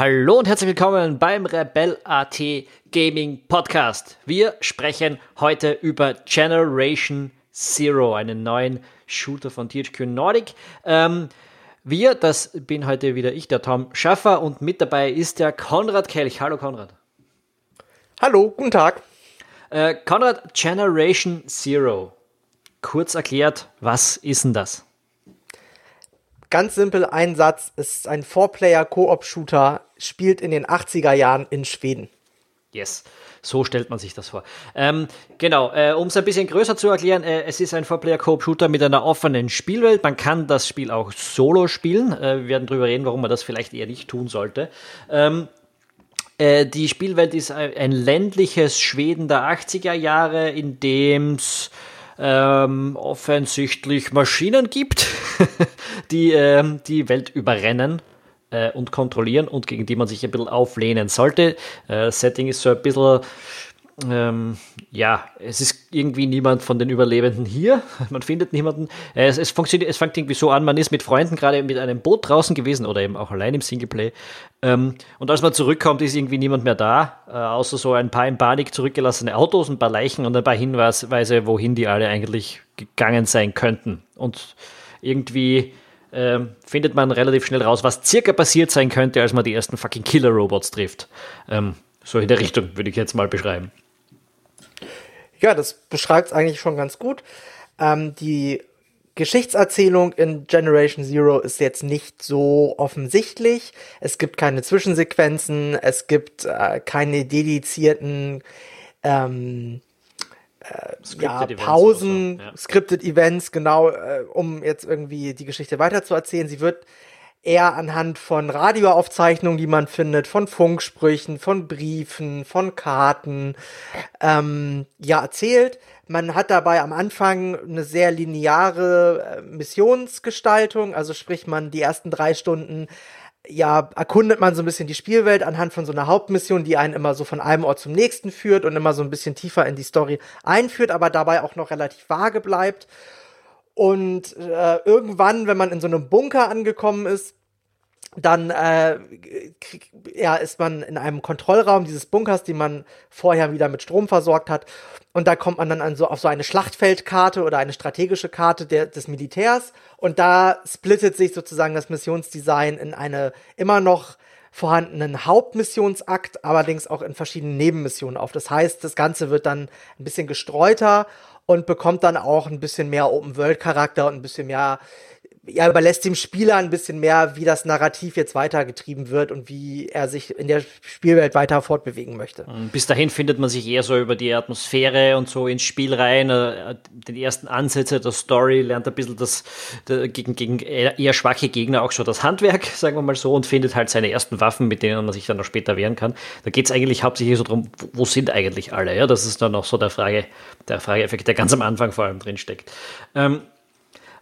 Hallo und herzlich willkommen beim Rebel AT Gaming Podcast. Wir sprechen heute über Generation Zero, einen neuen Shooter von THQ Nordic. Ähm, wir, das bin heute wieder ich, der Tom Schaffer, und mit dabei ist der Konrad Kelch. Hallo Konrad. Hallo, guten Tag. Äh, Konrad, Generation Zero. Kurz erklärt, was ist denn das? Ganz simpel, ein Satz, es ist ein Four-Player-Koop-Shooter, spielt in den 80er Jahren in Schweden. Yes, so stellt man sich das vor. Ähm, genau, äh, um es ein bisschen größer zu erklären, äh, es ist ein Four-Player-Coop-Shooter mit einer offenen Spielwelt. Man kann das Spiel auch solo spielen. Äh, wir werden darüber reden, warum man das vielleicht eher nicht tun sollte. Ähm, äh, die Spielwelt ist ein, ein, ländliches Schweden der 80er Jahre, in dem es ähm, offensichtlich Maschinen gibt, die ähm, die Welt überrennen äh, und kontrollieren und gegen die man sich ein bisschen auflehnen sollte. Äh, Setting ist so ein bisschen ähm, ja, es ist irgendwie niemand von den Überlebenden hier. Man findet niemanden. Äh, es, es, funktioniert, es fängt irgendwie so an, man ist mit Freunden gerade mit einem Boot draußen gewesen oder eben auch allein im Singleplay. Ähm, und als man zurückkommt, ist irgendwie niemand mehr da, äh, außer so ein paar in Panik zurückgelassene Autos, ein paar Leichen und ein paar Hinweise, wohin die alle eigentlich gegangen sein könnten. Und irgendwie äh, findet man relativ schnell raus, was circa passiert sein könnte, als man die ersten fucking Killer-Robots trifft. Ähm, so in der Richtung würde ich jetzt mal beschreiben. Ja, das beschreibt es eigentlich schon ganz gut. Ähm, die Geschichtserzählung in Generation Zero ist jetzt nicht so offensichtlich. Es gibt keine Zwischensequenzen, es gibt äh, keine dedizierten ähm, äh, ja, Pausen, so. ja. Scripted Events, genau, äh, um jetzt irgendwie die Geschichte weiterzuerzählen. Sie wird eher anhand von Radioaufzeichnungen, die man findet, von Funksprüchen, von Briefen, von Karten, ähm, ja, erzählt. Man hat dabei am Anfang eine sehr lineare äh, Missionsgestaltung, also sprich man die ersten drei Stunden ja, erkundet man so ein bisschen die Spielwelt anhand von so einer Hauptmission, die einen immer so von einem Ort zum nächsten führt und immer so ein bisschen tiefer in die Story einführt, aber dabei auch noch relativ vage bleibt. Und äh, irgendwann, wenn man in so einem Bunker angekommen ist, dann äh, ja, ist man in einem Kontrollraum dieses Bunkers, den man vorher wieder mit Strom versorgt hat. Und da kommt man dann an so, auf so eine Schlachtfeldkarte oder eine strategische Karte der, des Militärs. Und da splittet sich sozusagen das Missionsdesign in eine immer noch vorhandenen Hauptmissionsakt, allerdings auch in verschiedenen Nebenmissionen auf. Das heißt, das Ganze wird dann ein bisschen gestreuter und bekommt dann auch ein bisschen mehr Open-World-Charakter und ein bisschen mehr ja, überlässt dem Spieler ein bisschen mehr, wie das Narrativ jetzt weitergetrieben wird und wie er sich in der Spielwelt weiter fortbewegen möchte. Bis dahin findet man sich eher so über die Atmosphäre und so ins Spiel rein, äh, den ersten Ansätze der Story, lernt ein bisschen das, gegen, gegen eher schwache Gegner auch schon das Handwerk, sagen wir mal so, und findet halt seine ersten Waffen, mit denen man sich dann noch später wehren kann. Da geht es eigentlich hauptsächlich so darum, wo sind eigentlich alle? Ja, das ist dann auch so der Frage, der Frageeffekt, der ganz am Anfang vor allem drin steckt. Ähm,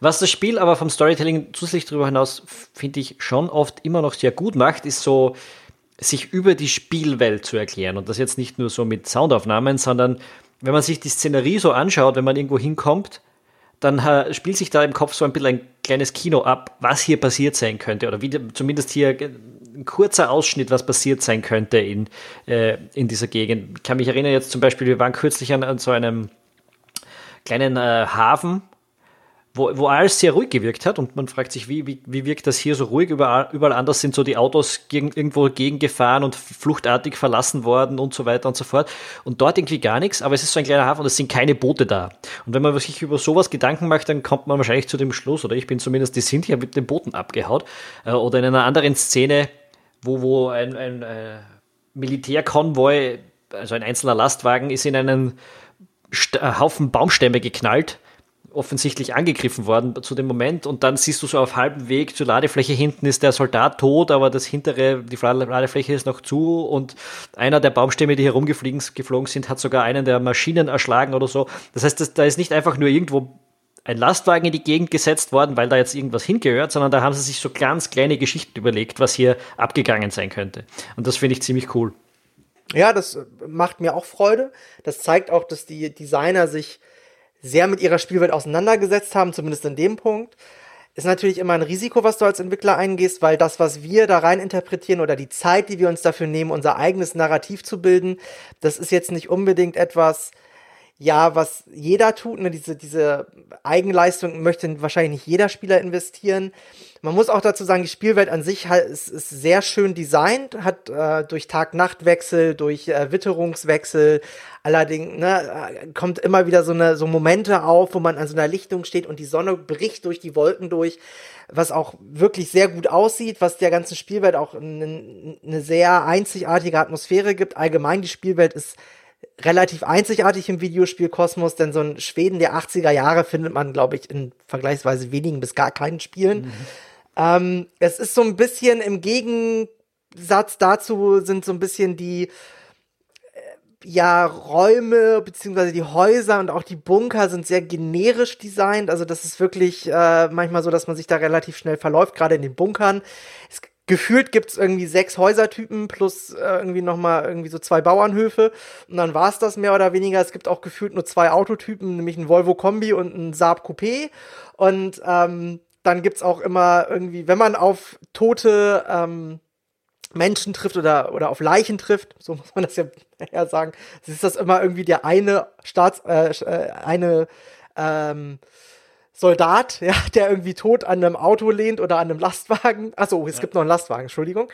was das Spiel aber vom Storytelling zusätzlich darüber hinaus, finde ich, schon oft immer noch sehr gut macht, ist so, sich über die Spielwelt zu erklären. Und das jetzt nicht nur so mit Soundaufnahmen, sondern wenn man sich die Szenerie so anschaut, wenn man irgendwo hinkommt, dann äh, spielt sich da im Kopf so ein bisschen ein kleines Kino ab, was hier passiert sein könnte. Oder wie, zumindest hier ein kurzer Ausschnitt, was passiert sein könnte in, äh, in dieser Gegend. Ich kann mich erinnern jetzt zum Beispiel, wir waren kürzlich an, an so einem kleinen äh, Hafen wo, wo alles sehr ruhig gewirkt hat und man fragt sich, wie, wie, wie wirkt das hier so ruhig? Überall, überall anders sind so die Autos gegen, irgendwo gegengefahren und fluchtartig verlassen worden und so weiter und so fort. Und dort irgendwie gar nichts, aber es ist so ein kleiner Hafen und es sind keine Boote da. Und wenn man sich über sowas Gedanken macht, dann kommt man wahrscheinlich zu dem Schluss, oder ich bin zumindest, die sind hier mit den Booten abgehaut. Äh, oder in einer anderen Szene, wo, wo ein, ein äh, Militärkonvoi, also ein einzelner Lastwagen, ist in einen St Haufen Baumstämme geknallt offensichtlich angegriffen worden zu dem Moment und dann siehst du so auf halbem Weg zur Ladefläche hinten ist der Soldat tot, aber das hintere, die Ladefläche ist noch zu und einer der Baumstämme, die herumgeflogen geflogen sind, hat sogar einen der Maschinen erschlagen oder so. Das heißt, das, da ist nicht einfach nur irgendwo ein Lastwagen in die Gegend gesetzt worden, weil da jetzt irgendwas hingehört, sondern da haben sie sich so ganz kleine Geschichten überlegt, was hier abgegangen sein könnte. Und das finde ich ziemlich cool. Ja, das macht mir auch Freude. Das zeigt auch, dass die Designer sich sehr mit ihrer Spielwelt auseinandergesetzt haben, zumindest in dem Punkt. ist natürlich immer ein Risiko, was du als Entwickler eingehst, weil das, was wir da rein interpretieren oder die Zeit, die wir uns dafür nehmen, unser eigenes Narrativ zu bilden, das ist jetzt nicht unbedingt etwas, ja, was jeder tut, ne, diese, diese Eigenleistung möchte wahrscheinlich nicht jeder Spieler investieren. Man muss auch dazu sagen, die Spielwelt an sich ist, ist sehr schön designt, hat äh, durch Tag-Nacht-Wechsel, durch äh, Witterungswechsel, allerdings ne, äh, kommt immer wieder so eine so Momente auf, wo man an so einer Lichtung steht und die Sonne bricht durch die Wolken durch, was auch wirklich sehr gut aussieht, was der ganzen Spielwelt auch eine, eine sehr einzigartige Atmosphäre gibt. Allgemein die Spielwelt ist relativ einzigartig im Videospielkosmos, denn so ein Schweden der 80er Jahre findet man, glaube ich, in vergleichsweise wenigen bis gar keinen Spielen. Mhm. Ähm, es ist so ein bisschen im Gegensatz dazu sind so ein bisschen die äh, ja, Räume beziehungsweise die Häuser und auch die Bunker sind sehr generisch designt. Also das ist wirklich äh, manchmal so, dass man sich da relativ schnell verläuft, gerade in den Bunkern. Es gefühlt gibt's irgendwie sechs Häusertypen plus äh, irgendwie nochmal irgendwie so zwei Bauernhöfe. Und dann war's das mehr oder weniger. Es gibt auch gefühlt nur zwei Autotypen, nämlich ein Volvo Kombi und ein Saab Coupé. Und ähm, dann gibt's auch immer irgendwie, wenn man auf tote ähm, Menschen trifft oder, oder auf Leichen trifft, so muss man das ja eher sagen, ist das immer irgendwie der eine Staats, äh, äh eine ähm, Soldat, ja, der irgendwie tot an einem Auto lehnt oder an einem Lastwagen. Achso, es ja. gibt noch einen Lastwagen, Entschuldigung.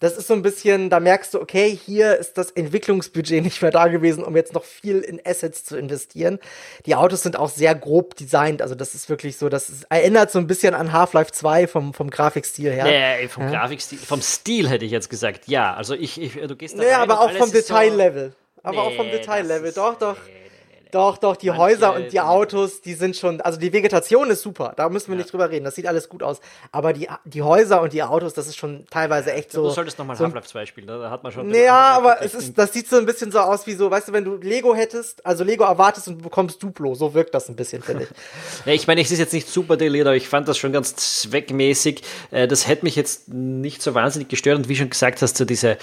Das ist so ein bisschen, da merkst du, okay, hier ist das Entwicklungsbudget nicht mehr da gewesen, um jetzt noch viel in Assets zu investieren. Die Autos sind auch sehr grob designt, also das ist wirklich so, das ist, erinnert so ein bisschen an Half-Life 2 vom, vom Grafikstil her. Nee, vom ja. Grafikstil, vom Stil hätte ich jetzt gesagt, ja, also ich, ich du gehst da Nee, aber auch vom Detaillevel. So aber nee, auch vom Detaillevel, doch, doch. Nee. Doch, doch, die Manche, Häuser und die Autos, die sind schon, also die Vegetation ist super, da müssen wir ja. nicht drüber reden, das sieht alles gut aus. Aber die, die Häuser und die Autos, das ist schon teilweise echt so. Du solltest nochmal so Half-Life 2 spielen, da hat man schon. Ja, aber es ist, das sieht so ein bisschen so aus wie so, weißt du, wenn du Lego hättest, also Lego erwartest und du bekommst Duplo, so wirkt das ein bisschen, finde ich. ja, ich meine, es ist jetzt nicht super detailliert, aber ich fand das schon ganz zweckmäßig. Äh, das hätte mich jetzt nicht so wahnsinnig gestört und wie schon gesagt hast, so diese,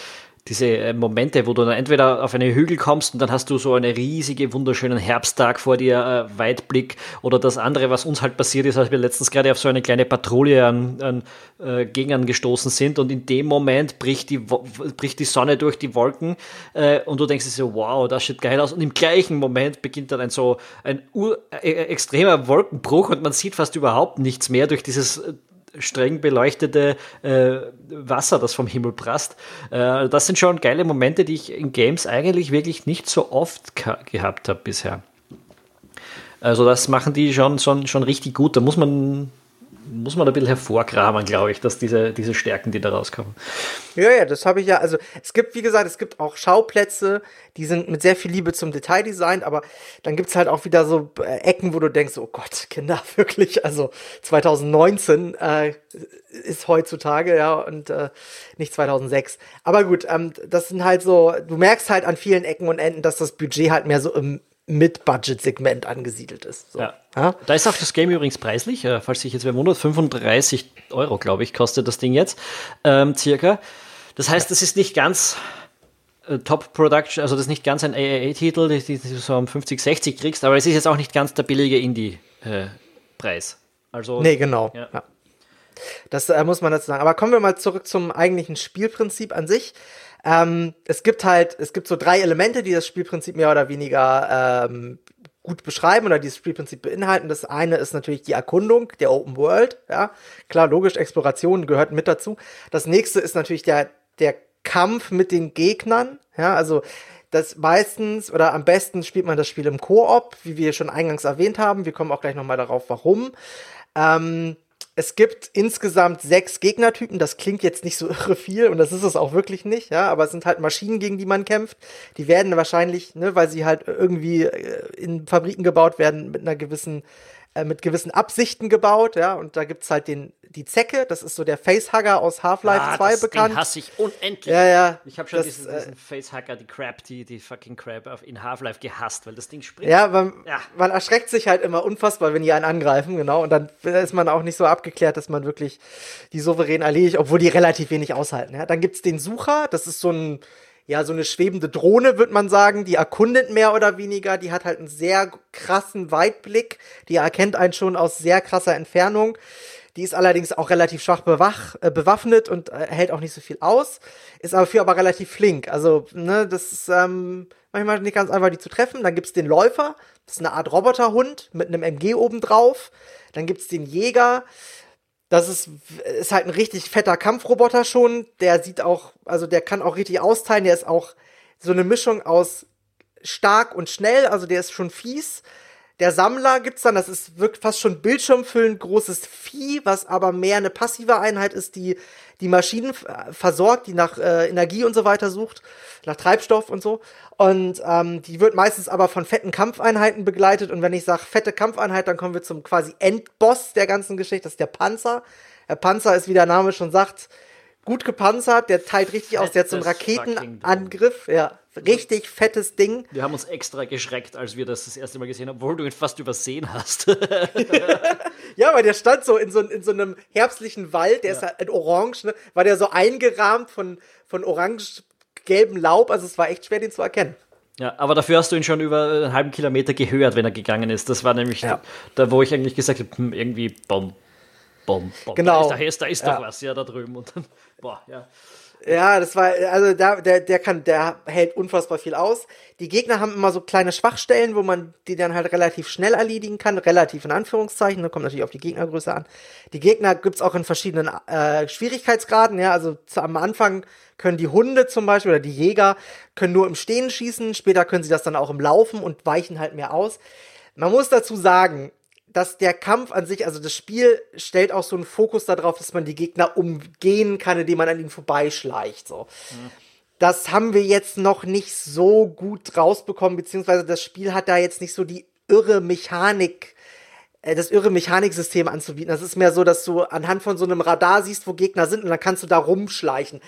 diese äh, Momente, wo du dann entweder auf eine Hügel kommst und dann hast du so einen riesigen, wunderschönen Herbsttag vor dir, äh, Weitblick oder das andere, was uns halt passiert ist, als wir letztens gerade auf so eine kleine Patrouille an, an äh, Gegnern gestoßen sind und in dem Moment bricht die, bricht die Sonne durch die Wolken äh, und du denkst dir so, wow, das sieht geil aus. Und im gleichen Moment beginnt dann ein so ein äh, extremer Wolkenbruch und man sieht fast überhaupt nichts mehr durch dieses äh, streng beleuchtete äh, Wasser, das vom Himmel prasst. Äh, das sind schon geile Momente, die ich in Games eigentlich wirklich nicht so oft gehabt habe bisher. Also das machen die schon, schon, schon richtig gut. Da muss man muss man ein bisschen hervorkramen, glaube ich, dass diese, diese Stärken, die da rauskommen. Ja, ja, das habe ich ja. Also es gibt, wie gesagt, es gibt auch Schauplätze, die sind mit sehr viel Liebe zum Detail designt, aber dann gibt es halt auch wieder so äh, Ecken, wo du denkst, oh Gott, Kinder, wirklich, also 2019 äh, ist heutzutage, ja, und äh, nicht 2006. Aber gut, ähm, das sind halt so, du merkst halt an vielen Ecken und Enden, dass das Budget halt mehr so im Mid-Budget-Segment angesiedelt ist. So. Ja. ja. Da ist auch das Game übrigens preislich, äh, falls sich jetzt wer wundert, 35 Euro, glaube ich, kostet das Ding jetzt, ähm, circa. Das heißt, das ist nicht ganz äh, Top-Production, also das ist nicht ganz ein AAA-Titel, die, du so um 50, 60 kriegst, aber es ist jetzt auch nicht ganz der billige Indie-Preis. Äh, also, nee, genau. Ja. ja. Das äh, muss man dazu sagen. Aber kommen wir mal zurück zum eigentlichen Spielprinzip an sich. Ähm, es gibt halt, es gibt so drei Elemente, die das Spielprinzip mehr oder weniger ähm, gut beschreiben oder dieses Spielprinzip beinhalten. Das eine ist natürlich die Erkundung der Open World, ja. Klar, logisch, Exploration gehört mit dazu. Das nächste ist natürlich der, der Kampf mit den Gegnern, ja, also das meistens oder am besten spielt man das Spiel im Koop, wie wir schon eingangs erwähnt haben. Wir kommen auch gleich nochmal darauf, warum. Ähm, es gibt insgesamt sechs Gegnertypen. Das klingt jetzt nicht so irre viel und das ist es auch wirklich nicht, ja. Aber es sind halt Maschinen, gegen die man kämpft. Die werden wahrscheinlich, ne, weil sie halt irgendwie äh, in Fabriken gebaut werden mit einer gewissen mit gewissen Absichten gebaut, ja, und da gibt's halt den, die Zecke, das ist so der Facehugger aus Half-Life ah, 2 das bekannt. Den hasse ich unendlich. Ja, ja. Ich habe schon das, diesen, diesen äh, Facehugger, die Crab, die, die fucking Crab in Half-Life gehasst, weil das Ding springt. Ja, man, ja. man erschreckt sich halt immer unfassbar, wenn die einen angreifen, genau, und dann ist man auch nicht so abgeklärt, dass man wirklich die souverän erledigt, obwohl die relativ wenig aushalten, ja. Dann gibt's den Sucher, das ist so ein, ja, so eine schwebende Drohne, würde man sagen, die erkundet mehr oder weniger, die hat halt einen sehr krassen Weitblick, die erkennt einen schon aus sehr krasser Entfernung. Die ist allerdings auch relativ schwach bewach, äh, bewaffnet und äh, hält auch nicht so viel aus, ist aber für aber relativ flink. Also, ne, das ist ähm, manchmal nicht ganz einfach, die zu treffen. Dann gibt's den Läufer, das ist eine Art Roboterhund mit einem MG obendrauf. Dann gibt's den Jäger, das ist, ist halt ein richtig fetter Kampfroboter schon. Der sieht auch, also der kann auch richtig austeilen. Der ist auch so eine Mischung aus stark und schnell, also der ist schon fies. Der Sammler gibt's dann, das ist wirklich fast schon bildschirmfüllend großes Vieh, was aber mehr eine passive Einheit ist, die die Maschinen versorgt, die nach äh, Energie und so weiter sucht, nach Treibstoff und so. Und ähm, die wird meistens aber von fetten Kampfeinheiten begleitet. Und wenn ich sage fette Kampfeinheit, dann kommen wir zum quasi Endboss der ganzen Geschichte, das ist der Panzer. Der Panzer ist, wie der Name schon sagt, gut gepanzert, der teilt richtig aus, der hat so einen Raketenangriff, ja, richtig fettes Ding. Wir haben uns extra geschreckt, als wir das das erste Mal gesehen haben, obwohl du ihn fast übersehen hast. ja, weil der stand so in so, in so einem herbstlichen Wald, der ja. ist halt in orange, ne, war der so eingerahmt von, von orange-gelbem Laub, also es war echt schwer, den zu erkennen. Ja, aber dafür hast du ihn schon über einen halben Kilometer gehört, wenn er gegangen ist. Das war nämlich ja. da, wo ich eigentlich gesagt habe, hm, irgendwie Bomb, Bomb, Bomb. Genau. Da ist, da ist, da ist doch was, ja, da drüben. Und dann, boah, ja. Ja, das war, also da, der, der kann, der hält unfassbar viel aus. Die Gegner haben immer so kleine Schwachstellen, wo man die dann halt relativ schnell erledigen kann, relativ in Anführungszeichen, da kommt natürlich auf die Gegnergröße an. Die Gegner gibt's auch in verschiedenen äh, Schwierigkeitsgraden, ja, also zu, am Anfang können die Hunde zum Beispiel oder die Jäger können nur im Stehen schießen, später können sie das dann auch im Laufen und weichen halt mehr aus. Man muss dazu sagen, dass der Kampf an sich, also das Spiel stellt auch so einen Fokus darauf, dass man die Gegner umgehen kann, indem man an ihnen vorbeischleicht. So. Mhm. Das haben wir jetzt noch nicht so gut rausbekommen, beziehungsweise das Spiel hat da jetzt nicht so die irre Mechanik, äh, das irre Mechaniksystem anzubieten. Das ist mehr so, dass du anhand von so einem Radar siehst, wo Gegner sind und dann kannst du da rumschleichen.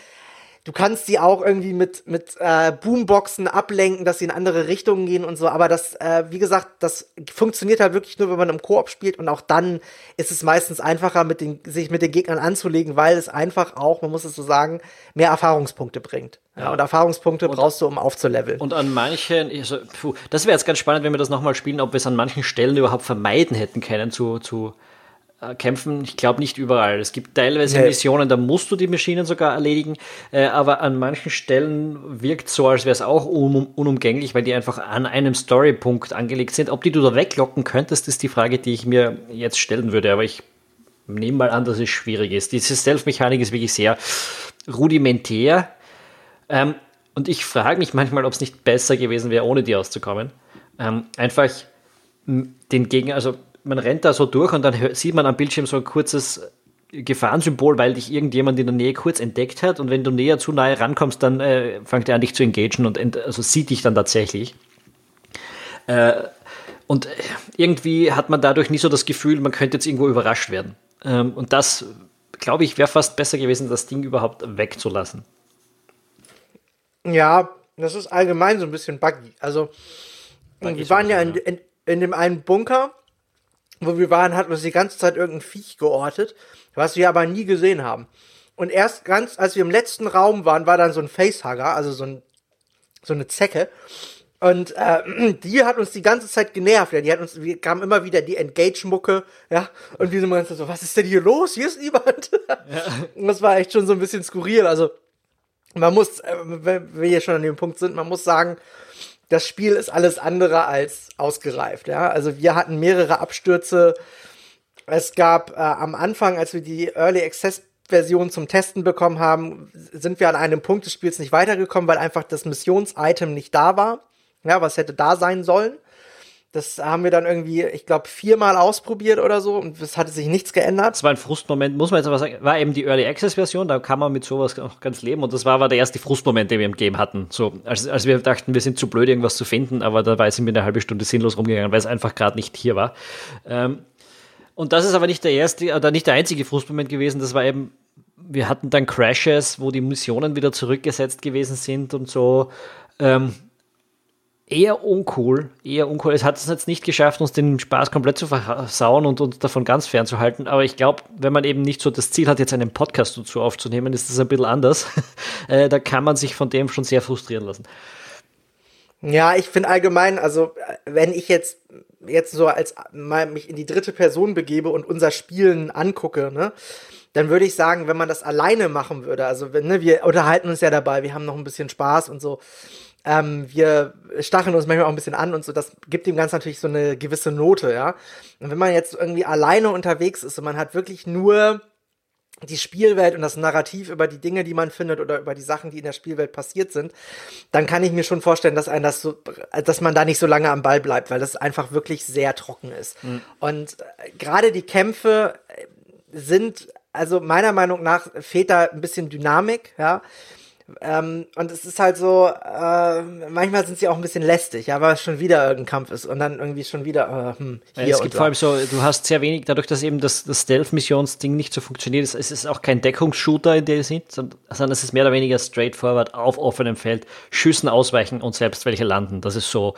Du kannst sie auch irgendwie mit, mit äh, Boomboxen ablenken, dass sie in andere Richtungen gehen und so. Aber das, äh, wie gesagt, das funktioniert halt wirklich nur, wenn man im Koop spielt. Und auch dann ist es meistens einfacher, mit den, sich mit den Gegnern anzulegen, weil es einfach auch, man muss es so sagen, mehr Erfahrungspunkte bringt. Ja, und Erfahrungspunkte und, brauchst du, um aufzuleveln. Und an manchen, also, puh, das wäre jetzt ganz spannend, wenn wir das nochmal spielen, ob wir es an manchen Stellen überhaupt vermeiden hätten können zu, zu kämpfen. Ich glaube nicht überall. Es gibt teilweise nee. Missionen, da musst du die Maschinen sogar erledigen, äh, aber an manchen Stellen wirkt so, als wäre es auch un unumgänglich, weil die einfach an einem Storypunkt angelegt sind. Ob die du da weglocken könntest, ist die Frage, die ich mir jetzt stellen würde, aber ich nehme mal an, dass es schwierig ist. Diese Stealth-Mechanik ist wirklich sehr rudimentär. Ähm, und ich frage mich manchmal, ob es nicht besser gewesen wäre, ohne die auszukommen. Ähm, einfach den Gegner, also man rennt da so durch und dann sieht man am Bildschirm so ein kurzes Gefahrensymbol, weil dich irgendjemand in der Nähe kurz entdeckt hat und wenn du näher zu nahe rankommst, dann äh, fängt er an dich zu engagieren und also sieht dich dann tatsächlich. Äh, und irgendwie hat man dadurch nie so das Gefühl, man könnte jetzt irgendwo überrascht werden. Ähm, und das, glaube ich, wäre fast besser gewesen, das Ding überhaupt wegzulassen. Ja, das ist allgemein so ein bisschen buggy. Also, buggy wir waren ja in, in, in dem einen Bunker wo wir waren, hat uns die ganze Zeit irgendein Viech geortet, was wir aber nie gesehen haben. Und erst ganz, als wir im letzten Raum waren, war dann so ein Facehugger, also so, ein, so eine Zecke. Und äh, die hat uns die ganze Zeit genervt. Ja. Die hat uns, wir kamen immer wieder die Engage-Mucke, ja. Und wir sind immer so, was ist denn hier los? Hier ist niemand. Ja. Und das war echt schon so ein bisschen skurril. Also man muss, äh, wenn wir hier schon an dem Punkt sind, man muss sagen, das Spiel ist alles andere als ausgereift. Ja? Also wir hatten mehrere Abstürze. Es gab äh, am Anfang, als wir die Early Access Version zum Testen bekommen haben, sind wir an einem Punkt des Spiels nicht weitergekommen, weil einfach das Missions-Item nicht da war. Ja, was hätte da sein sollen. Das haben wir dann irgendwie, ich glaube, viermal ausprobiert oder so und es hatte sich nichts geändert. Das war ein Frustmoment, muss man jetzt aber sagen, war eben die Early Access Version, da kann man mit sowas auch ganz leben und das war aber der erste Frustmoment, den wir im Game hatten. So, als, als wir dachten, wir sind zu blöd, irgendwas zu finden, aber dabei sind wir eine halbe Stunde sinnlos rumgegangen, weil es einfach gerade nicht hier war. Ähm, und das ist aber nicht der erste oder nicht der einzige Frustmoment gewesen, das war eben, wir hatten dann Crashes, wo die Missionen wieder zurückgesetzt gewesen sind und so. Ähm, eher uncool, eher uncool. Es hat es jetzt nicht geschafft, uns den Spaß komplett zu versauen und uns davon ganz fernzuhalten. Aber ich glaube, wenn man eben nicht so das Ziel hat, jetzt einen Podcast dazu aufzunehmen, ist das ein bisschen anders. äh, da kann man sich von dem schon sehr frustrieren lassen. Ja, ich finde allgemein, also wenn ich jetzt jetzt so als mal mich in die dritte Person begebe und unser Spielen angucke, ne, dann würde ich sagen, wenn man das alleine machen würde, also wenn, ne, wir unterhalten uns ja dabei, wir haben noch ein bisschen Spaß und so, ähm, wir stacheln uns manchmal auch ein bisschen an und so, das gibt dem Ganzen natürlich so eine gewisse Note, ja. Und wenn man jetzt irgendwie alleine unterwegs ist und man hat wirklich nur die Spielwelt und das Narrativ über die Dinge, die man findet oder über die Sachen, die in der Spielwelt passiert sind, dann kann ich mir schon vorstellen, dass ein das so, dass man da nicht so lange am Ball bleibt, weil das einfach wirklich sehr trocken ist. Mhm. Und äh, gerade die Kämpfe äh, sind, also meiner Meinung nach fehlt da ein bisschen Dynamik, ja. Ähm, und es ist halt so, äh, manchmal sind sie auch ein bisschen lästig, ja, weil es schon wieder irgendein Kampf ist und dann irgendwie schon wieder, äh, hm, hier ja, Es gibt vor allem so, du hast sehr wenig, dadurch, dass eben das, das Stealth-Missionsding nicht so funktioniert, es, es ist auch kein Deckungsshooter in dem Sinn, sondern, sondern es ist mehr oder weniger straightforward auf offenem Feld, Schüssen ausweichen und selbst welche landen. Das ist so,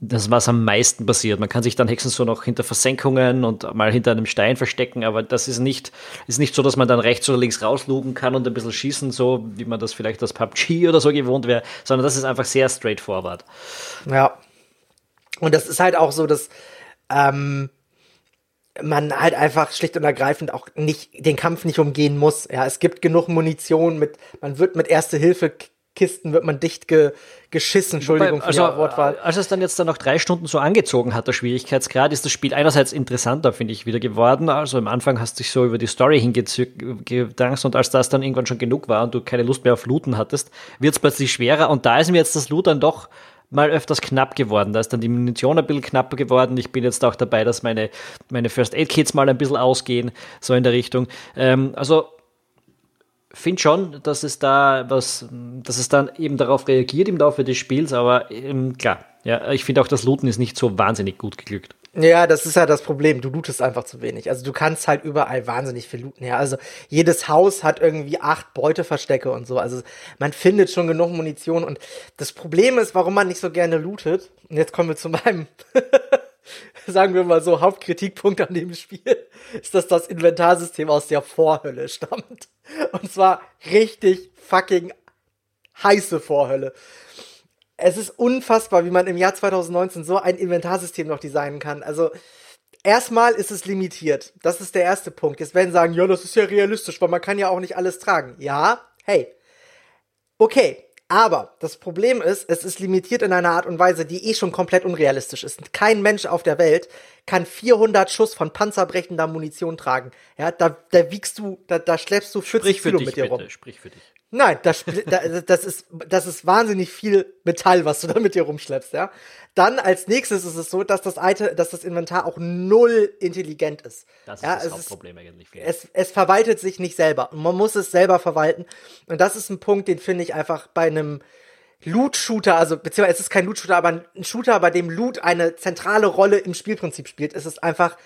das, was am meisten passiert. Man kann sich dann Hexen so noch hinter Versenkungen und mal hinter einem Stein verstecken, aber das ist nicht, ist nicht so, dass man dann rechts oder links rauslugen kann und ein bisschen schießen, so wie man das vielleicht aus PUBG oder so gewohnt wäre, sondern das ist einfach sehr straightforward. Ja. Und das ist halt auch so, dass ähm, man halt einfach schlicht und ergreifend auch nicht den Kampf nicht umgehen muss. Ja, es gibt genug Munition mit, man wird mit Erste Hilfe Kisten wird man dicht ge geschissen, Entschuldigung Wobei, für die Wortwahl. Als es dann jetzt dann noch drei Stunden so angezogen hat, der Schwierigkeitsgrad, ist das Spiel einerseits interessanter, finde ich, wieder geworden. Also am Anfang hast du dich so über die Story hingedankt und als das dann irgendwann schon genug war und du keine Lust mehr auf Looten hattest, wird es plötzlich schwerer und da ist mir jetzt das Loot dann doch mal öfters knapp geworden. Da ist dann die Munition ein bisschen knapper geworden. Ich bin jetzt auch dabei, dass meine, meine First Aid Kits mal ein bisschen ausgehen, so in der Richtung. Ähm, also finde schon, dass es da was, dass es dann eben darauf reagiert im Laufe des Spiels, aber ähm, klar, ja, ich finde auch das Looten ist nicht so wahnsinnig gut geglückt. Ja, das ist ja das Problem. Du lootest einfach zu wenig. Also du kannst halt überall wahnsinnig viel looten. Ja, also jedes Haus hat irgendwie acht Beuteverstecke und so. Also man findet schon genug Munition. Und das Problem ist, warum man nicht so gerne lootet. Und jetzt kommen wir zu meinem sagen wir mal so, Hauptkritikpunkt an dem Spiel ist, dass das Inventarsystem aus der Vorhölle stammt. Und zwar richtig fucking heiße Vorhölle. Es ist unfassbar, wie man im Jahr 2019 so ein Inventarsystem noch designen kann. Also, erstmal ist es limitiert. Das ist der erste Punkt. Jetzt werden sagen, ja, das ist ja realistisch, weil man kann ja auch nicht alles tragen. Ja, hey. Okay, aber das Problem ist, es ist limitiert in einer Art und Weise, die eh schon komplett unrealistisch ist. Kein Mensch auf der Welt kann 400 Schuss von panzerbrechender Munition tragen. Ja, da, da wiegst du, da, da schleppst du 40 sprich Kilo dich, mit dir rum. sprich für dich. Nein, das, das, ist, das ist wahnsinnig viel Metall, was du da mit dir rumschleppst, ja. Dann als nächstes ist es so, dass das, Item, dass das Inventar auch null intelligent ist. Das ist ja, das Hauptproblem eigentlich. Es, es verwaltet sich nicht selber. Und man muss es selber verwalten. Und das ist ein Punkt, den finde ich einfach bei einem Loot-Shooter, also beziehungsweise es ist kein Loot-Shooter, aber ein Shooter, bei dem Loot eine zentrale Rolle im Spielprinzip spielt, ist es einfach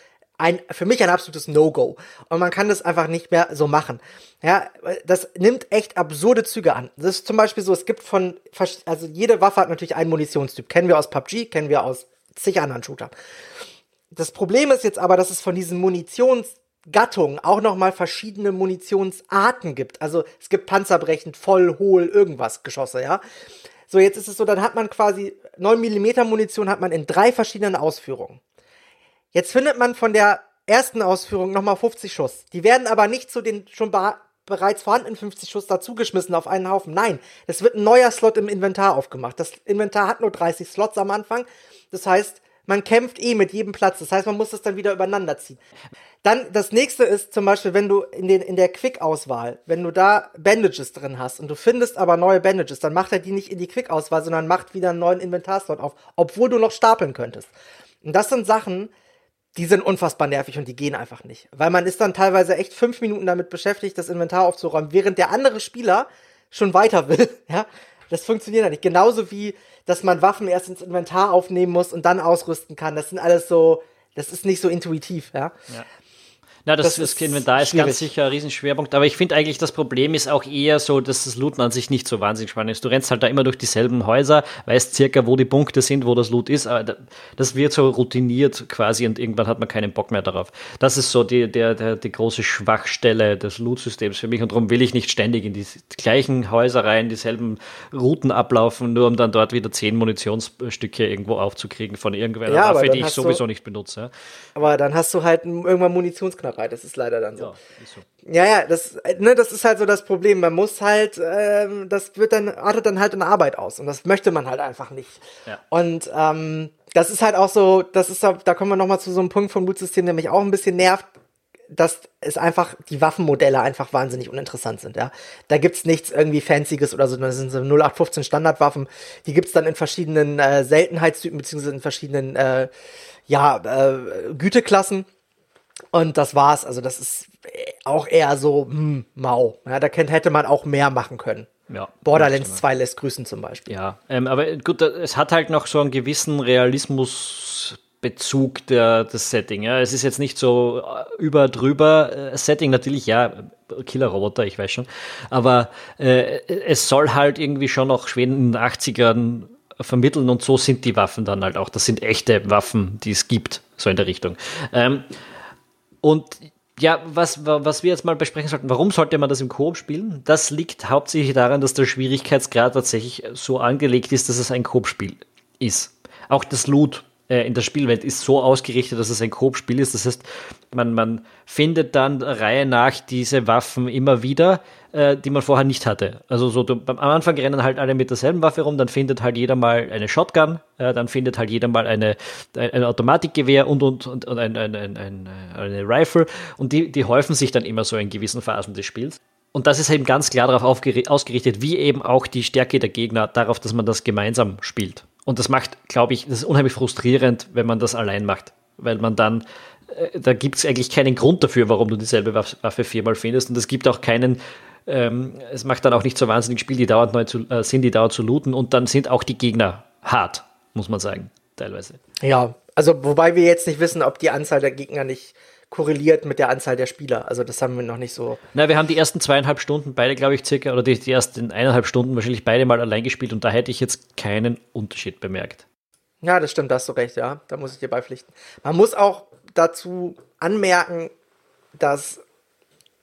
ein, für mich ein absolutes No-Go. Und man kann das einfach nicht mehr so machen. Ja, das nimmt echt absurde Züge an. Das ist zum Beispiel so, es gibt von, also jede Waffe hat natürlich einen Munitionstyp. Kennen wir aus PUBG, kennen wir aus zig anderen Shooter. Das Problem ist jetzt aber, dass es von diesen Munitionsgattungen auch nochmal verschiedene Munitionsarten gibt. Also es gibt panzerbrechend, voll, hohl, irgendwas Geschosse, ja. So, jetzt ist es so, dann hat man quasi 9 mm Munition hat man in drei verschiedenen Ausführungen. Jetzt findet man von der ersten Ausführung nochmal 50 Schuss. Die werden aber nicht zu den schon bereits vorhandenen 50 Schuss dazugeschmissen auf einen Haufen. Nein, es wird ein neuer Slot im Inventar aufgemacht. Das Inventar hat nur 30 Slots am Anfang. Das heißt, man kämpft eh mit jedem Platz. Das heißt, man muss es dann wieder übereinander ziehen. Dann das nächste ist zum Beispiel, wenn du in, den, in der Quick-Auswahl, wenn du da Bandages drin hast und du findest aber neue Bandages, dann macht er die nicht in die Quick-Auswahl, sondern macht wieder einen neuen Inventarslot auf, obwohl du noch stapeln könntest. Und das sind Sachen, die sind unfassbar nervig und die gehen einfach nicht. Weil man ist dann teilweise echt fünf Minuten damit beschäftigt, das Inventar aufzuräumen, während der andere Spieler schon weiter will. Ja, das funktioniert ja nicht. Genauso wie, dass man Waffen erst ins Inventar aufnehmen muss und dann ausrüsten kann. Das sind alles so, das ist nicht so intuitiv, ja. ja. Na, das, das, das Inventar ist ganz sicher ein Riesenschwerpunkt, aber ich finde eigentlich, das Problem ist auch eher so, dass das Looten an sich nicht so wahnsinnig spannend ist. Du rennst halt da immer durch dieselben Häuser, weißt circa, wo die Punkte sind, wo das Loot ist, aber das wird so routiniert quasi und irgendwann hat man keinen Bock mehr darauf. Das ist so die, der, der, die große Schwachstelle des Loot-Systems für mich und darum will ich nicht ständig in die gleichen Häuser rein, dieselben Routen ablaufen, nur um dann dort wieder zehn Munitionsstücke irgendwo aufzukriegen von irgendeiner ja, Waffe, die ich sowieso nicht benutze. Aber dann hast du halt irgendwann Munitionsknapp dabei. Das ist leider dann so. Ja, so. ja, ja, das, ne, das ist halt so das Problem. Man muss halt, ähm, das wird dann, artet dann halt in Arbeit aus. Und das möchte man halt einfach nicht. Ja. Und ähm, das ist halt auch so, das ist, da kommen wir nochmal zu so einem Punkt vom Blutsystem, der mich auch ein bisschen nervt dass es einfach die Waffenmodelle einfach wahnsinnig uninteressant sind, ja. Da gibt's nichts irgendwie Fancyes oder so, das sind so 0815 Standardwaffen, die gibt's dann in verschiedenen äh, Seltenheitstypen beziehungsweise in verschiedenen äh, ja, äh, Güteklassen und das war's. Also das ist auch eher so, hm, mau. Ja, da hätte man auch mehr machen können. Ja, Borderlands 2 lässt grüßen zum Beispiel. Ja, ähm, aber gut, es hat halt noch so einen gewissen Realismusbezug der, das Setting. Ja. Es ist jetzt nicht so äh, über drüber äh, Setting, natürlich ja, Killerroboter, ich weiß schon. Aber äh, es soll halt irgendwie schon noch Schweden in den 80ern vermitteln und so sind die Waffen dann halt auch. Das sind echte Waffen, die es gibt, so in der Richtung. Ähm, und ja, was, was wir jetzt mal besprechen sollten, warum sollte man das im Koop spielen? Das liegt hauptsächlich daran, dass der Schwierigkeitsgrad tatsächlich so angelegt ist, dass es ein Koop-Spiel ist. Auch das Loot äh, in der Spielwelt ist so ausgerichtet, dass es ein Koop-Spiel ist. Das heißt, man, man findet dann Reihe nach diese Waffen immer wieder, äh, die man vorher nicht hatte. Also so du, am Anfang rennen halt alle mit derselben Waffe rum, dann findet halt jeder mal eine Shotgun, äh, dann findet halt jeder mal eine, ein Automatikgewehr und, und, und, und ein, ein, ein, eine Rifle und die, die häufen sich dann immer so in gewissen Phasen des Spiels. Und das ist eben ganz klar darauf ausgerichtet, wie eben auch die Stärke der Gegner, darauf, dass man das gemeinsam spielt. Und das macht, glaube ich, das ist unheimlich frustrierend, wenn man das allein macht, weil man dann äh, da gibt es eigentlich keinen Grund dafür, warum du dieselbe Waffe viermal findest. Und es gibt auch keinen ähm, es macht dann auch nicht so wahnsinnig Spiel, die dauernd neu zu, äh, sind, die dauernd zu looten und dann sind auch die Gegner hart, muss man sagen, teilweise. Ja, also wobei wir jetzt nicht wissen, ob die Anzahl der Gegner nicht korreliert mit der Anzahl der Spieler. Also das haben wir noch nicht so. Na, wir haben die ersten zweieinhalb Stunden beide, glaube ich, circa, oder die, die ersten eineinhalb Stunden wahrscheinlich beide mal allein gespielt und da hätte ich jetzt keinen Unterschied bemerkt. Ja, das stimmt, da hast du recht, ja. Da muss ich dir beipflichten. Man muss auch dazu anmerken, dass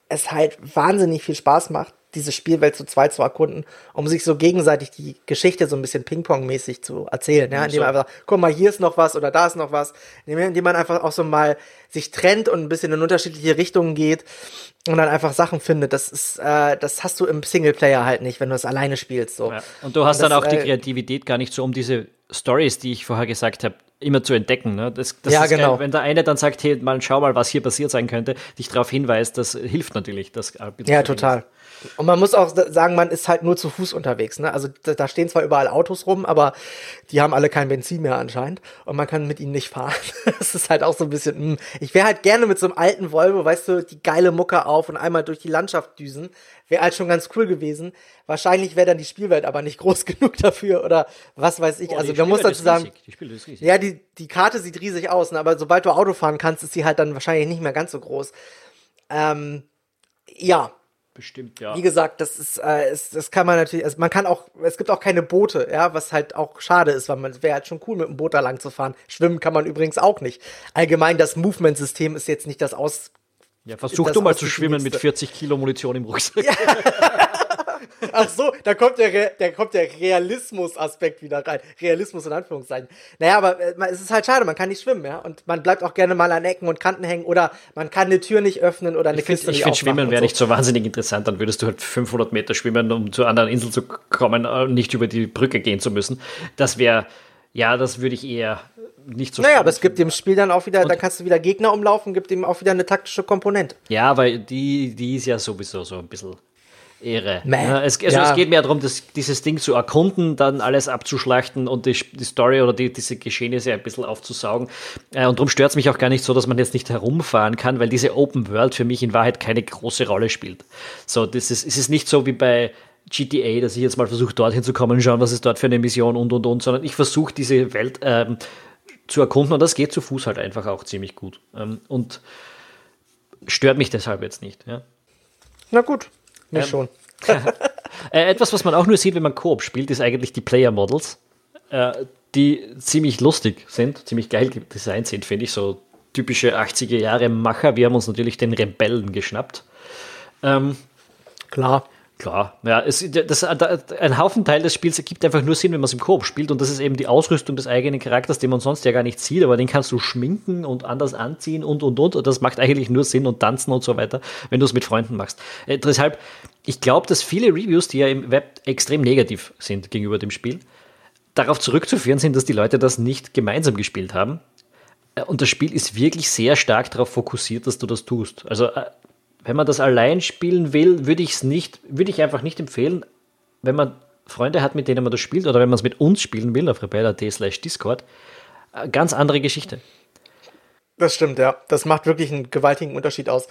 es halt wahnsinnig viel Spaß macht, diese Spielwelt zu zweit zu erkunden, um sich so gegenseitig die Geschichte so ein bisschen Ping-Pong-mäßig zu erzählen. Ja? Indem man einfach, guck mal, hier ist noch was oder da ist noch was. Indem man einfach auch so mal sich trennt und ein bisschen in unterschiedliche Richtungen geht und dann einfach Sachen findet. Das ist, äh, das hast du im Singleplayer halt nicht, wenn du es alleine spielst. So. Ja. Und du hast und das, dann auch die äh, Kreativität gar nicht so, um diese Stories, die ich vorher gesagt habe, immer zu entdecken. Ne? Das, das ja, genau. Geil. Wenn der eine dann sagt, hey, mal schau mal, was hier passiert sein könnte, dich darauf hinweist, das hilft natürlich. Das ja, total. Ist. Und man muss auch sagen, man ist halt nur zu Fuß unterwegs. Ne? Also da, stehen zwar überall Autos rum, aber die haben alle kein Benzin mehr anscheinend und man kann mit ihnen nicht fahren. das ist halt auch so ein bisschen. Mh. Hm. Ich wäre halt gerne mit so einem alten Volvo, weißt du, die geile Mucke auf und einmal durch die Landschaft düsen. Wäre halt schon ganz cool gewesen. Wahrscheinlich wäre dann die Spielwelt aber nicht groß genug dafür oder was weiß ich. Oh, also man muss dazu sagen, die ja, die, die Karte sieht riesig aus, ne? aber sobald du Auto fahren kannst, ist sie halt dann wahrscheinlich nicht mehr ganz so groß. Ähm, ja, Bestimmt, ja. Wie gesagt, das ist, äh, ist, das kann man natürlich, also man kann auch, es gibt auch keine Boote, ja, was halt auch schade ist, weil man wäre halt schon cool, mit dem Boot da lang zu fahren. Schwimmen kann man übrigens auch nicht. Allgemein, das Movement-System ist jetzt nicht das aus. Ja, versuch du mal zu schwimmen mit 40 Kilo Munition im Rucksack. Ja. Ach so, da kommt der, kommt der Realismus-Aspekt wieder rein. Realismus in Anführungszeichen. Naja, aber äh, es ist halt schade, man kann nicht schwimmen, ja. Und man bleibt auch gerne mal an Ecken und Kanten hängen oder man kann eine Tür nicht öffnen oder eine ich find, Kiste Ich finde Schwimmen wäre so. nicht so wahnsinnig interessant. Dann würdest du halt 500 Meter schwimmen, um zur anderen Insel zu kommen, äh, nicht über die Brücke gehen zu müssen. Das wäre, ja, das würde ich eher nicht so Naja, aber es gibt dem Spiel dann auch wieder, da kannst du wieder Gegner umlaufen, gibt ihm auch wieder eine taktische Komponente. Ja, weil die, die ist ja sowieso so ein bisschen Ehre. Ja, es, also ja. es geht mehr darum, das, dieses Ding zu erkunden, dann alles abzuschlachten und die, die Story oder die, diese Geschehnisse ein bisschen aufzusaugen. Äh, und darum stört es mich auch gar nicht so, dass man jetzt nicht herumfahren kann, weil diese Open World für mich in Wahrheit keine große Rolle spielt. So, das ist, es ist nicht so wie bei GTA, dass ich jetzt mal versuche, dorthin zu kommen und schauen, was ist dort für eine Mission und und und, sondern ich versuche diese Welt ähm, zu erkunden und das geht zu Fuß halt einfach auch ziemlich gut. Ähm, und stört mich deshalb jetzt nicht. Ja. Na gut, mir ähm, schon. Äh, etwas, was man auch nur sieht, wenn man Koop spielt, ist eigentlich die Player Models, äh, die ziemlich lustig sind, ziemlich geil designt sind, finde ich. So typische 80er Jahre Macher. Wir haben uns natürlich den Rebellen geschnappt. Ähm, Klar. Klar, ja, es, das, ein Haufen Teil des Spiels ergibt einfach nur Sinn, wenn man es im Koop spielt und das ist eben die Ausrüstung des eigenen Charakters, den man sonst ja gar nicht sieht, aber den kannst du schminken und anders anziehen und und und und das macht eigentlich nur Sinn und tanzen und so weiter, wenn du es mit Freunden machst. Äh, deshalb, ich glaube, dass viele Reviews, die ja im Web extrem negativ sind gegenüber dem Spiel, darauf zurückzuführen sind, dass die Leute das nicht gemeinsam gespielt haben. Äh, und das Spiel ist wirklich sehr stark darauf fokussiert, dass du das tust. Also äh, wenn man das allein spielen will, würde ich es nicht, würde ich einfach nicht empfehlen, wenn man Freunde hat, mit denen man das spielt, oder wenn man es mit uns spielen will, auf rebella.at slash Discord, äh, ganz andere Geschichte. Das stimmt, ja. Das macht wirklich einen gewaltigen Unterschied aus.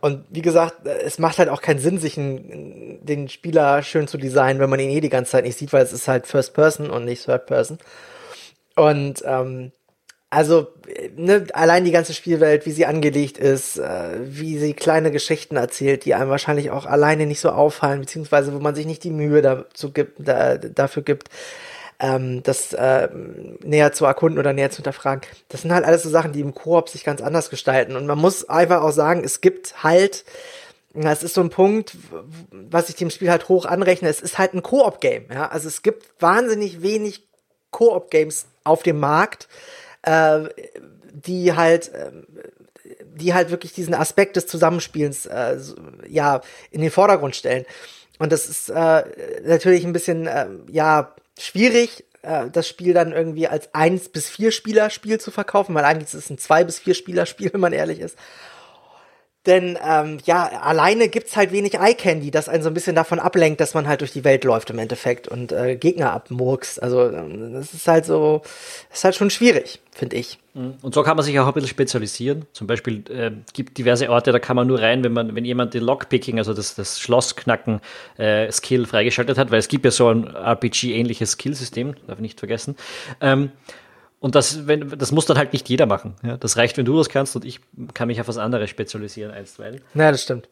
Und wie gesagt, es macht halt auch keinen Sinn, sich einen, den Spieler schön zu designen, wenn man ihn eh die ganze Zeit nicht sieht, weil es ist halt First Person und nicht Third Person. Und ähm, also, ne, allein die ganze Spielwelt, wie sie angelegt ist, äh, wie sie kleine Geschichten erzählt, die einem wahrscheinlich auch alleine nicht so auffallen, beziehungsweise wo man sich nicht die Mühe dazu gibt, da, dafür gibt, ähm, das äh, näher zu erkunden oder näher zu hinterfragen. Das sind halt alles so Sachen, die im Koop sich ganz anders gestalten. Und man muss einfach auch sagen, es gibt halt, das ist so ein Punkt, was ich dem Spiel halt hoch anrechne, es ist halt ein Koop-Game. Ja? Also es gibt wahnsinnig wenig Koop-Games auf dem Markt äh, die halt äh, die halt wirklich diesen Aspekt des Zusammenspielens äh, ja in den Vordergrund stellen. Und das ist äh, natürlich ein bisschen äh, ja schwierig, äh, das Spiel dann irgendwie als eins bis vier Spieler Spiel zu verkaufen, weil eigentlich ist es ein zwei bis vier Spieler Spiel, wenn man ehrlich ist. Denn ähm, ja, alleine gibt's halt wenig Eye Candy, das einen so ein bisschen davon ablenkt, dass man halt durch die Welt läuft im Endeffekt und äh, Gegner abmurkst. Also ähm, das ist halt so, ist halt schon schwierig, finde ich. Mhm. Und so kann man sich auch ein bisschen spezialisieren. Zum Beispiel äh, gibt diverse Orte, da kann man nur rein, wenn man, wenn jemand den Lockpicking, also das, das Schlossknacken äh, freigeschaltet hat, weil es gibt ja so ein RPG-ähnliches Skillsystem, darf ich nicht vergessen. Ähm, und das, wenn, das muss dann halt nicht jeder machen. Ja? Das reicht, wenn du das kannst und ich kann mich auf was anderes spezialisieren einstweilen. Naja, das stimmt.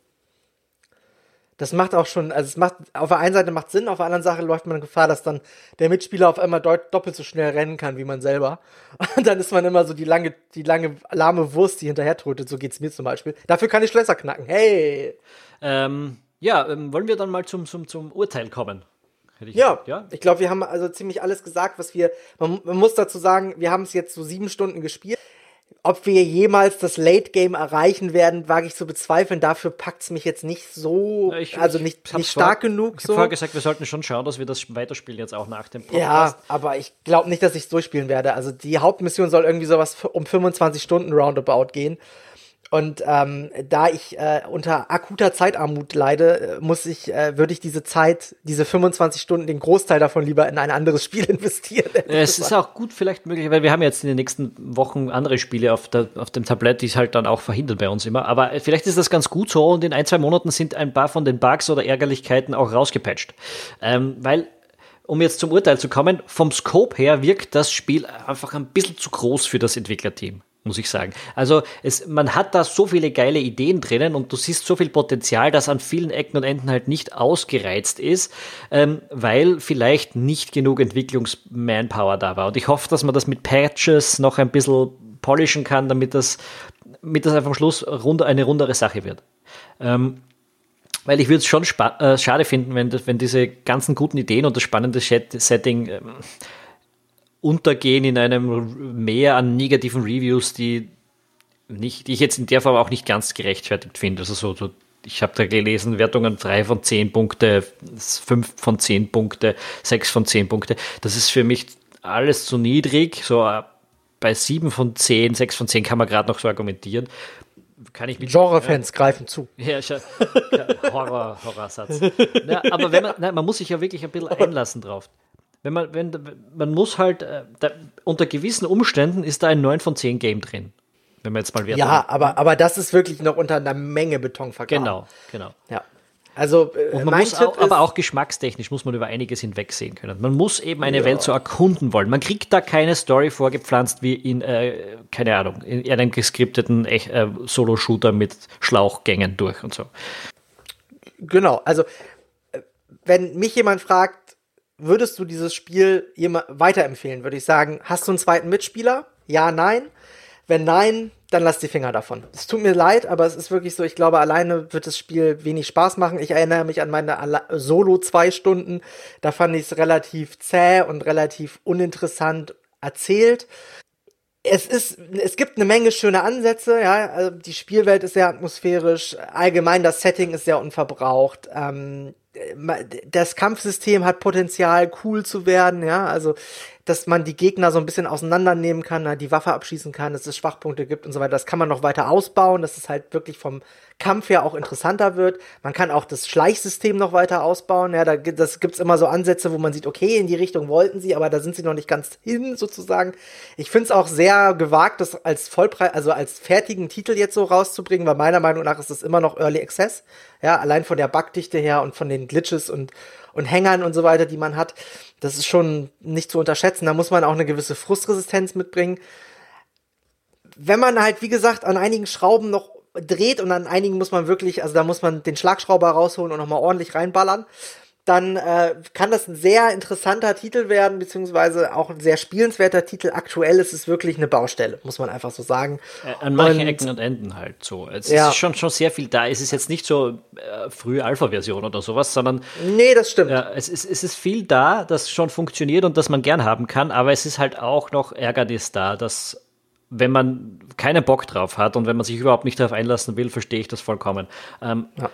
Das macht auch schon, also es macht, auf der einen Seite macht Sinn, auf der anderen Sache läuft man Gefahr, dass dann der Mitspieler auf einmal doppelt so schnell rennen kann wie man selber. Und dann ist man immer so die lange, die lange lahme Wurst, die hinterher trötet. So geht's mir zum Beispiel. Dafür kann ich Schlösser knacken. Hey! Ähm, ja, ähm, wollen wir dann mal zum, zum, zum Urteil kommen? Ich ja, gesagt, ja, ich glaube, wir haben also ziemlich alles gesagt, was wir. Man, man muss dazu sagen, wir haben es jetzt so sieben Stunden gespielt. Ob wir jemals das Late Game erreichen werden, wage ich zu bezweifeln. Dafür packt es mich jetzt nicht so, ich, also nicht, nicht stark vor, genug. Ich habe so. vorher gesagt, wir sollten schon schauen, dass wir das weiterspielen jetzt auch nach dem Podcast. Ja, aber ich glaube nicht, dass ich es durchspielen werde. Also die Hauptmission soll irgendwie sowas um 25 Stunden roundabout gehen. Und ähm, da ich äh, unter akuter Zeitarmut leide, äh, muss ich, äh, würde ich diese Zeit, diese 25 Stunden, den Großteil davon lieber in ein anderes Spiel investieren. Es ist auch gut vielleicht möglich, weil wir haben jetzt in den nächsten Wochen andere Spiele auf, der, auf dem Tablett, die es halt dann auch verhindern bei uns immer. Aber äh, vielleicht ist das ganz gut so und in ein, zwei Monaten sind ein paar von den Bugs oder Ärgerlichkeiten auch rausgepatcht. Ähm, weil um jetzt zum Urteil zu kommen, vom Scope her wirkt das Spiel einfach ein bisschen zu groß für das Entwicklerteam muss ich sagen. Also es, man hat da so viele geile Ideen drinnen und du siehst so viel Potenzial, das an vielen Ecken und Enden halt nicht ausgereizt ist, ähm, weil vielleicht nicht genug Entwicklungsmanpower da war. Und ich hoffe, dass man das mit Patches noch ein bisschen polischen kann, damit das, damit das einfach am Schluss rund, eine rundere Sache wird. Ähm, weil ich würde es schon äh, schade finden, wenn, wenn diese ganzen guten Ideen und das spannende Setting ähm, untergehen in einem Meer an negativen Reviews, die nicht, die ich jetzt in der Form auch nicht ganz gerechtfertigt finde. Also so, so ich habe da gelesen, Wertungen 3 von 10 Punkte, 5 von 10 Punkte, 6 von 10 Punkte. Das ist für mich alles zu niedrig. So äh, bei 7 von 10, 6 von 10 kann man gerade noch so argumentieren. Kann ich mit Genre-Fans ja. greifen zu. Ja, Horror, Horrorsatz. Ja, aber wenn man, nein, man muss sich ja wirklich ein bisschen einlassen drauf wenn man, wenn, man muss halt, äh, da, unter gewissen Umständen ist da ein 9 von 10 Game drin. Wenn man jetzt mal Wert Ja, aber, aber das ist wirklich noch unter einer Menge Beton verkauft. Genau, genau. Ja. Also, äh, und man muss auch, aber auch geschmackstechnisch muss man über einiges hinwegsehen können. Man muss eben eine ja. Welt so erkunden wollen. Man kriegt da keine Story vorgepflanzt wie in, äh, keine Ahnung, in einem geskripteten äh, Solo-Shooter mit Schlauchgängen durch und so. Genau, also äh, wenn mich jemand fragt, würdest du dieses Spiel weiterempfehlen, würde ich sagen, hast du einen zweiten Mitspieler? Ja, nein. Wenn nein, dann lass die Finger davon. Es tut mir leid, aber es ist wirklich so, ich glaube, alleine wird das Spiel wenig Spaß machen. Ich erinnere mich an meine Solo zwei Stunden. Da fand ich es relativ zäh und relativ uninteressant erzählt. Es ist, es gibt eine Menge schöne Ansätze, ja. Also die Spielwelt ist sehr atmosphärisch. Allgemein das Setting ist sehr unverbraucht. Ähm, das Kampfsystem hat Potenzial, cool zu werden, ja. Also dass man die Gegner so ein bisschen auseinandernehmen kann, die Waffe abschießen kann, dass es Schwachpunkte gibt und so weiter. Das kann man noch weiter ausbauen, dass es halt wirklich vom Kampf her auch interessanter wird. Man kann auch das Schleichsystem noch weiter ausbauen. Ja, da das gibt's immer so Ansätze, wo man sieht, okay, in die Richtung wollten sie, aber da sind sie noch nicht ganz hin, sozusagen. Ich finde es auch sehr gewagt, das als Vollpreis, also als fertigen Titel jetzt so rauszubringen, weil meiner Meinung nach ist das immer noch Early Access. Ja, allein von der Bugdichte her und von den Glitches und und Hängern und so weiter, die man hat. Das ist schon nicht zu unterschätzen. Da muss man auch eine gewisse Frustresistenz mitbringen. Wenn man halt, wie gesagt, an einigen Schrauben noch dreht und an einigen muss man wirklich, also da muss man den Schlagschrauber rausholen und nochmal ordentlich reinballern dann äh, kann das ein sehr interessanter Titel werden, beziehungsweise auch ein sehr spielenswerter Titel. Aktuell ist es wirklich eine Baustelle, muss man einfach so sagen. Äh, an manchen und, Ecken und Enden halt so. Es ja. ist schon, schon sehr viel da. Es ist jetzt nicht so äh, frühe Alpha-Version oder sowas, sondern. Nee, das stimmt. Ja, es, ist, es ist viel da, das schon funktioniert und das man gern haben kann, aber es ist halt auch noch Ärgernis da, dass wenn man keinen Bock drauf hat und wenn man sich überhaupt nicht darauf einlassen will, verstehe ich das vollkommen. Ähm, ja.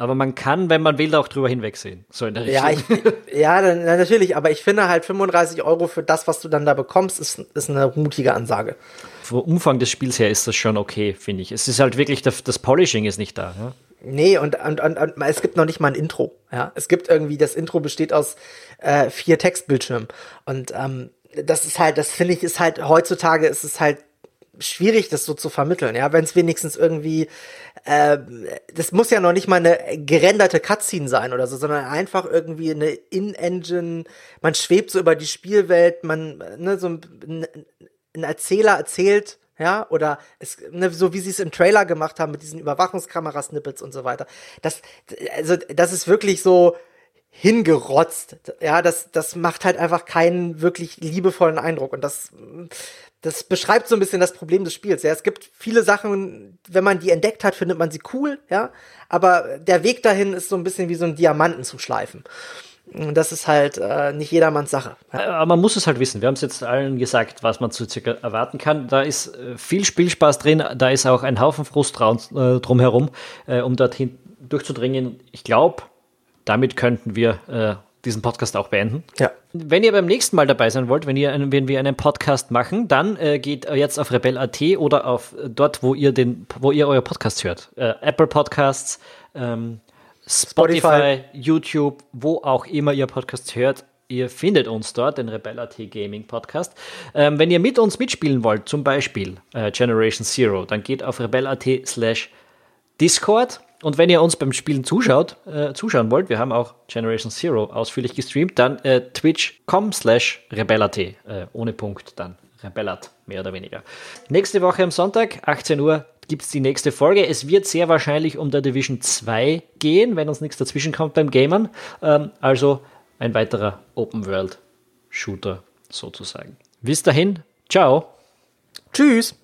Aber man kann, wenn man will, auch drüber hinwegsehen. So in der Richtung. Ja, ich, ja dann, natürlich. Aber ich finde halt 35 Euro für das, was du dann da bekommst, ist, ist eine mutige Ansage. Vom Umfang des Spiels her ist das schon okay, finde ich. Es ist halt wirklich, das, das Polishing ist nicht da. Ja? Nee, und, und, und, und, es gibt noch nicht mal ein Intro. Ja? Es gibt irgendwie, das Intro besteht aus äh, vier Textbildschirmen. Und ähm, das ist halt, das finde ich, ist halt, heutzutage ist es halt schwierig, das so zu vermitteln, ja, wenn es wenigstens irgendwie, äh, das muss ja noch nicht mal eine gerenderte Cutscene sein oder so, sondern einfach irgendwie eine In-Engine, man schwebt so über die Spielwelt, man, ne, so ein, ein Erzähler erzählt, ja, oder es, ne, so wie sie es im Trailer gemacht haben mit diesen Überwachungskamerasnippets und so weiter. Das, also, das ist wirklich so, hingerotzt. Ja, das, das macht halt einfach keinen wirklich liebevollen Eindruck. Und das, das beschreibt so ein bisschen das Problem des Spiels. Ja, es gibt viele Sachen, wenn man die entdeckt hat, findet man sie cool, ja. Aber der Weg dahin ist so ein bisschen wie so ein Diamanten zu schleifen. Und das ist halt äh, nicht jedermanns Sache. Ja. Aber man muss es halt wissen. Wir haben es jetzt allen gesagt, was man zu circa erwarten kann. Da ist äh, viel Spielspaß drin, da ist auch ein Haufen Frust äh, drumherum, äh, um dorthin durchzudringen. Ich glaube, damit könnten wir äh, diesen Podcast auch beenden. Ja. Wenn ihr beim nächsten Mal dabei sein wollt, wenn, ihr, wenn wir einen Podcast machen, dann äh, geht jetzt auf rebell.at oder auf äh, dort, wo ihr, den, wo ihr euer Podcast hört. Äh, Apple Podcasts, ähm, Spotify, Spotify, YouTube, wo auch immer ihr Podcast hört. Ihr findet uns dort, den Rebell.at Gaming Podcast. Ähm, wenn ihr mit uns mitspielen wollt, zum Beispiel äh, Generation Zero, dann geht auf rebell.at slash Discord und wenn ihr uns beim Spielen zuschaut, äh, zuschauen wollt, wir haben auch Generation Zero ausführlich gestreamt, dann äh, twitch.com slash rebellat, äh, ohne Punkt dann, rebellat, mehr oder weniger. Nächste Woche am Sonntag, 18 Uhr, gibt es die nächste Folge. Es wird sehr wahrscheinlich um der Division 2 gehen, wenn uns nichts dazwischen kommt beim Gamern. Ähm, also ein weiterer Open World Shooter sozusagen. Bis dahin, ciao. Tschüss.